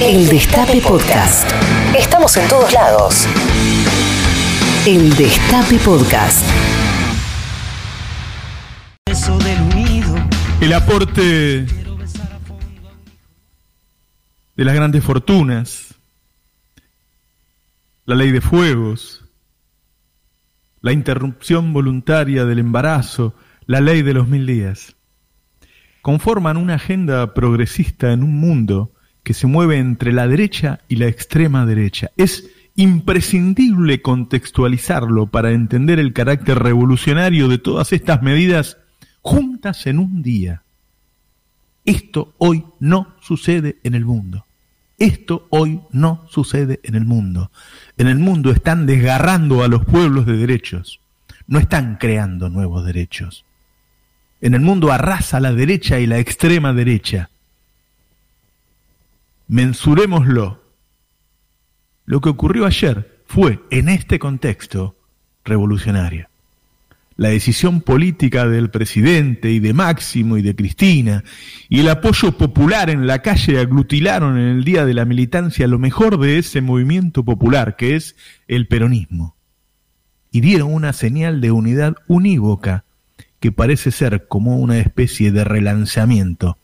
El Destape Podcast. Estamos en todos lados. El Destape Podcast. El aporte de las grandes fortunas, la ley de fuegos, la interrupción voluntaria del embarazo, la ley de los mil días, conforman una agenda progresista en un mundo que se mueve entre la derecha y la extrema derecha. Es imprescindible contextualizarlo para entender el carácter revolucionario de todas estas medidas juntas en un día. Esto hoy no sucede en el mundo. Esto hoy no sucede en el mundo. En el mundo están desgarrando a los pueblos de derechos. No están creando nuevos derechos. En el mundo arrasa la derecha y la extrema derecha. Mensurémoslo. Lo que ocurrió ayer fue, en este contexto, revolucionario la decisión política del presidente y de Máximo y de Cristina y el apoyo popular en la calle aglutilaron en el día de la militancia lo mejor de ese movimiento popular que es el peronismo y dieron una señal de unidad unívoca que parece ser como una especie de relanzamiento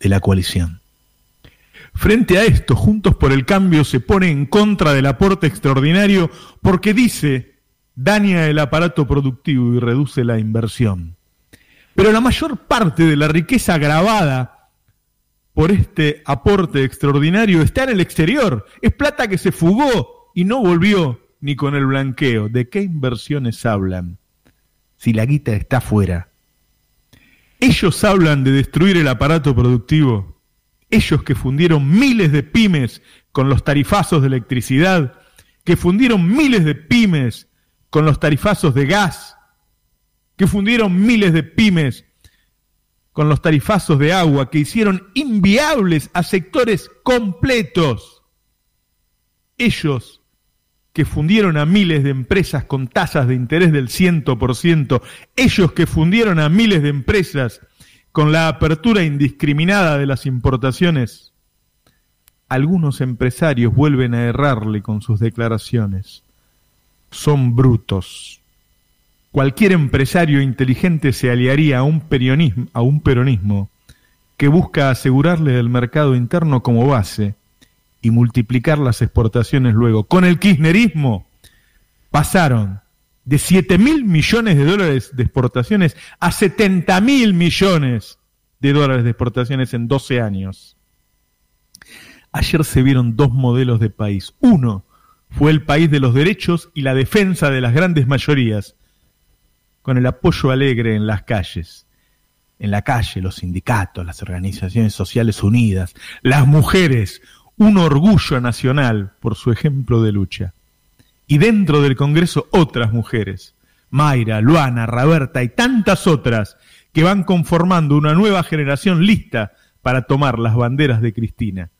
de la coalición. Frente a esto, Juntos por el Cambio se pone en contra del aporte extraordinario porque dice daña el aparato productivo y reduce la inversión. Pero la mayor parte de la riqueza grabada por este aporte extraordinario está en el exterior. Es plata que se fugó y no volvió ni con el blanqueo. ¿De qué inversiones hablan? Si la guita está fuera. Ellos hablan de destruir el aparato productivo. Ellos que fundieron miles de pymes con los tarifazos de electricidad, que fundieron miles de pymes con los tarifazos de gas, que fundieron miles de pymes con los tarifazos de agua, que hicieron inviables a sectores completos. Ellos que fundieron a miles de empresas con tasas de interés del 100%, ellos que fundieron a miles de empresas con la apertura indiscriminada de las importaciones, algunos empresarios vuelven a errarle con sus declaraciones son brutos. Cualquier empresario inteligente se aliaría a un, peronismo, a un peronismo que busca asegurarle el mercado interno como base y multiplicar las exportaciones luego. Con el kirchnerismo pasaron de 7 mil millones de dólares de exportaciones a 70 mil millones de dólares de exportaciones en 12 años. Ayer se vieron dos modelos de país. Uno, fue el país de los derechos y la defensa de las grandes mayorías, con el apoyo alegre en las calles. En la calle, los sindicatos, las organizaciones sociales unidas, las mujeres, un orgullo nacional por su ejemplo de lucha. Y dentro del Congreso otras mujeres, Mayra, Luana, Roberta y tantas otras que van conformando una nueva generación lista para tomar las banderas de Cristina,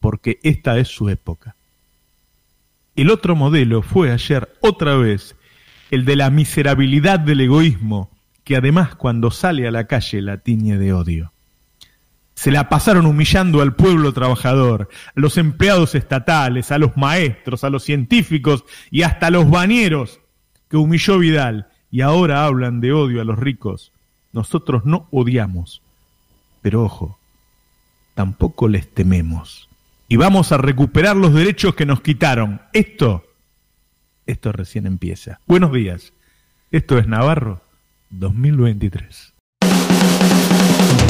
porque esta es su época. El otro modelo fue ayer otra vez el de la miserabilidad del egoísmo, que además cuando sale a la calle la tiñe de odio. Se la pasaron humillando al pueblo trabajador, a los empleados estatales, a los maestros, a los científicos y hasta a los bañeros que humilló Vidal y ahora hablan de odio a los ricos. Nosotros no odiamos, pero ojo, tampoco les tememos y vamos a recuperar los derechos que nos quitaron. Esto, esto recién empieza. Buenos días. Esto es Navarro 2023.